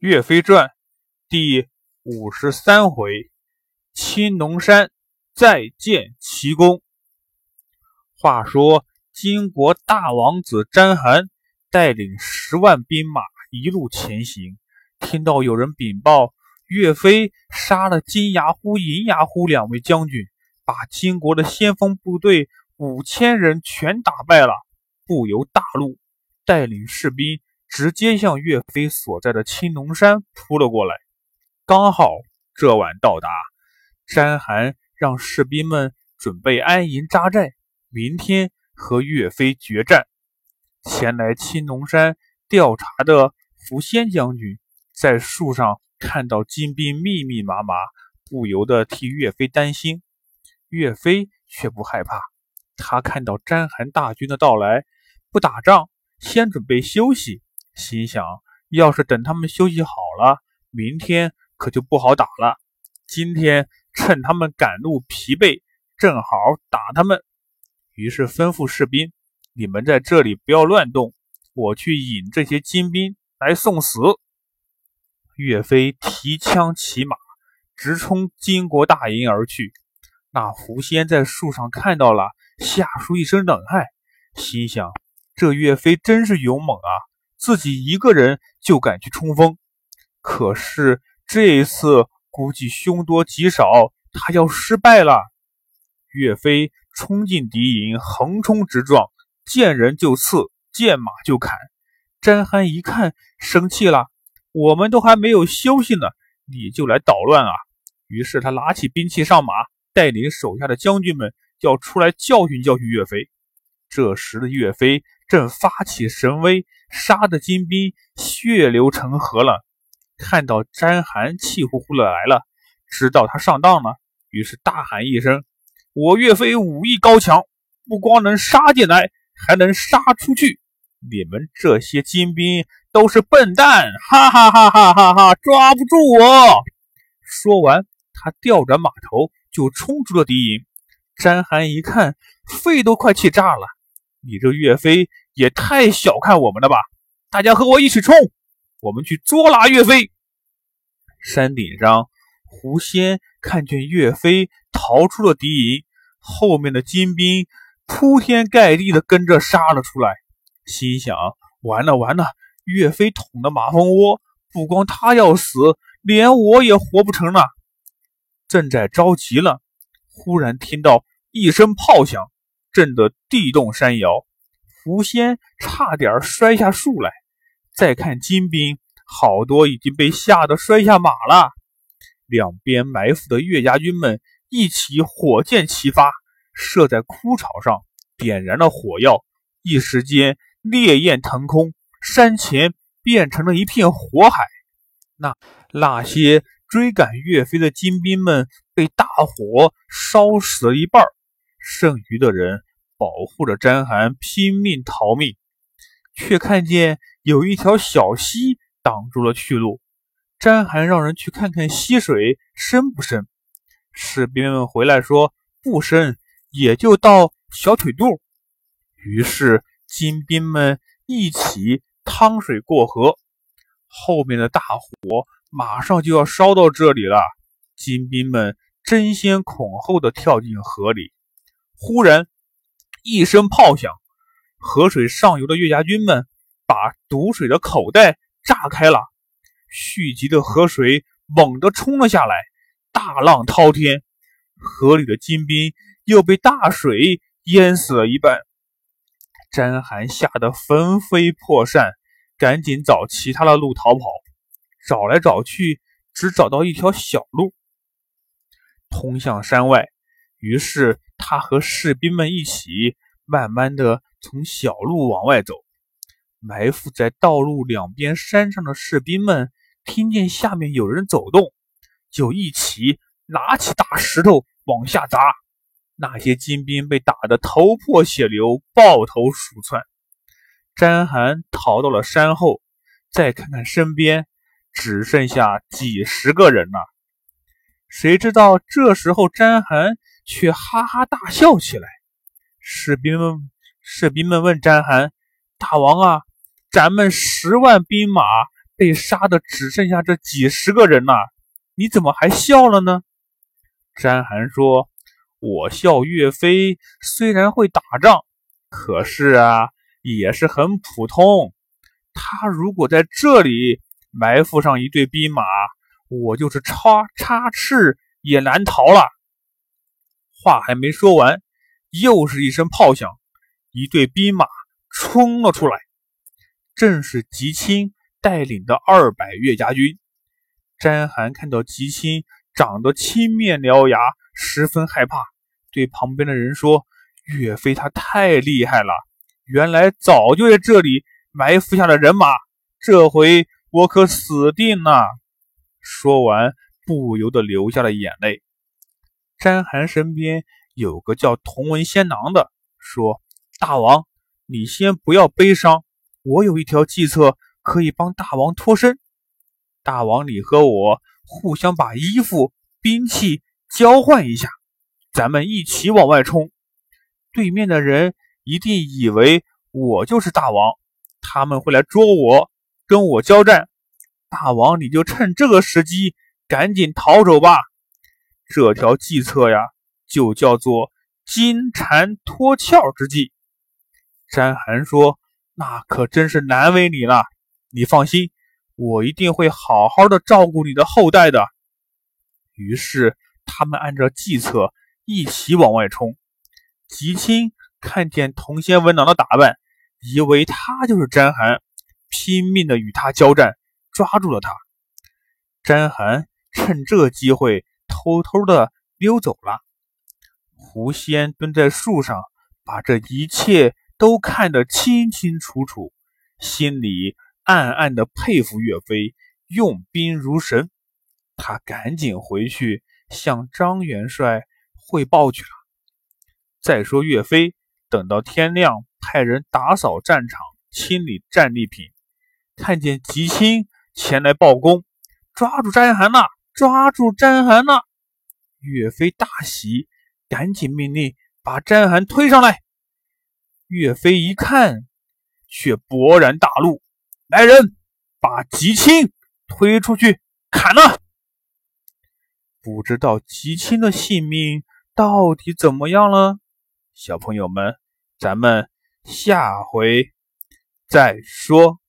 岳飞传第五十三回：青龙山再见奇功。话说金国大王子詹邯带领十万兵马一路前行，听到有人禀报，岳飞杀了金牙呼、银牙呼两位将军，把金国的先锋部队五千人全打败了，不由大怒，带领士兵。直接向岳飞所在的青龙山扑了过来，刚好这晚到达。詹邯让士兵们准备安营扎寨，明天和岳飞决战。前来青龙山调查的伏仙将军，在树上看到金兵密密麻麻，不由得替岳飞担心。岳飞却不害怕，他看到詹邯大军的到来，不打仗，先准备休息。心想，要是等他们休息好了，明天可就不好打了。今天趁他们赶路疲惫，正好打他们。于是吩咐士兵：“你们在这里不要乱动，我去引这些金兵来送死。”岳飞提枪骑马，直冲金国大营而去。那狐仙在树上看到了，吓出一身冷汗，心想：这岳飞真是勇猛啊！自己一个人就敢去冲锋，可是这一次估计凶多吉少，他要失败了。岳飞冲进敌营，横冲直撞，见人就刺，见马就砍。詹憨一看，生气了：“我们都还没有休息呢，你就来捣乱啊！”于是他拿起兵器上马，带领手下的将军们要出来教训教训岳飞。这时的岳飞。正发起神威，杀的金兵血流成河了。看到詹邯气呼呼的来了，知道他上当了，于是大喊一声：“我岳飞武艺高强，不光能杀进来，还能杀出去。你们这些金兵都是笨蛋！”哈哈哈哈哈哈！抓不住我！说完，他调转马头就冲出了敌营。詹邯一看，肺都快气炸了。你这岳飞也太小看我们了吧！大家和我一起冲，我们去捉拿岳飞。山顶上，狐仙看见岳飞逃出了敌营，后面的金兵铺天盖地的跟着杀了出来，心想：完了完了，岳飞捅的马蜂窝，不光他要死，连我也活不成了。正在着急了，忽然听到一声炮响。震得地动山摇，狐仙差点摔下树来。再看金兵，好多已经被吓得摔下马了。两边埋伏的岳家军们一起火箭齐发，射在枯草上，点燃了火药。一时间烈焰腾空，山前变成了一片火海。那那些追赶岳飞的金兵们被大火烧死了一半。剩余的人保护着詹寒拼命逃命，却看见有一条小溪挡住了去路。詹寒让人去看看溪水深不深。士兵们回来说不深，也就到小腿肚。于是金兵们一起趟水过河。后面的大火马上就要烧到这里了，金兵们争先恐后的跳进河里。忽然，一声炮响，河水上游的岳家军们把堵水的口袋炸开了，蓄积的河水猛地冲了下来，大浪滔天，河里的金兵又被大水淹死了一半。詹邯吓得魂飞魄散，赶紧找其他的路逃跑，找来找去，只找到一条小路，通向山外。于是他和士兵们一起，慢慢的从小路往外走。埋伏在道路两边山上的士兵们，听见下面有人走动，就一起拿起大石头往下砸。那些金兵被打得头破血流，抱头鼠窜。詹寒逃到了山后，再看看身边，只剩下几十个人了。谁知道这时候詹寒。却哈哈大笑起来。士兵们，士兵们问詹邯：“大王啊，咱们十万兵马被杀的只剩下这几十个人了，你怎么还笑了呢？詹寒说：“我笑岳飞虽然会打仗，可是啊，也是很普通。他如果在这里埋伏上一队兵马，我就是插插翅也难逃了。”话还没说完，又是一声炮响，一队兵马冲了出来，正是吉青带领的二百岳家军。詹寒看到吉青长得青面獠牙，十分害怕，对旁边的人说：“岳飞他太厉害了，原来早就在这里埋伏下了人马，这回我可死定了。”说完，不由得流下了眼泪。詹寒身边有个叫同文仙囊的，说：“大王，你先不要悲伤，我有一条计策可以帮大王脱身。大王，你和我互相把衣服、兵器交换一下，咱们一起往外冲。对面的人一定以为我就是大王，他们会来捉我，跟我交战。大王，你就趁这个时机赶紧逃走吧。”这条计策呀，就叫做金蝉脱壳之计。詹寒说：“那可真是难为你了。你放心，我一定会好好的照顾你的后代的。”于是他们按照计策一起往外冲。吉青看见童仙文郎的打扮，以为他就是詹寒，拼命的与他交战，抓住了他。詹寒趁这机会。偷偷的溜走了。狐仙蹲在树上，把这一切都看得清清楚楚，心里暗暗的佩服岳飞用兵如神。他赶紧回去向张元帅汇报去了。再说岳飞，等到天亮，派人打扫战场，清理战利品，看见吉青前来报功，抓住詹寒了，抓住詹寒了。岳飞大喜，赶紧命令把詹寒推上来。岳飞一看，却勃然大怒：“来人，把吉青推出去砍了！”不知道吉青的性命到底怎么样了？小朋友们，咱们下回再说。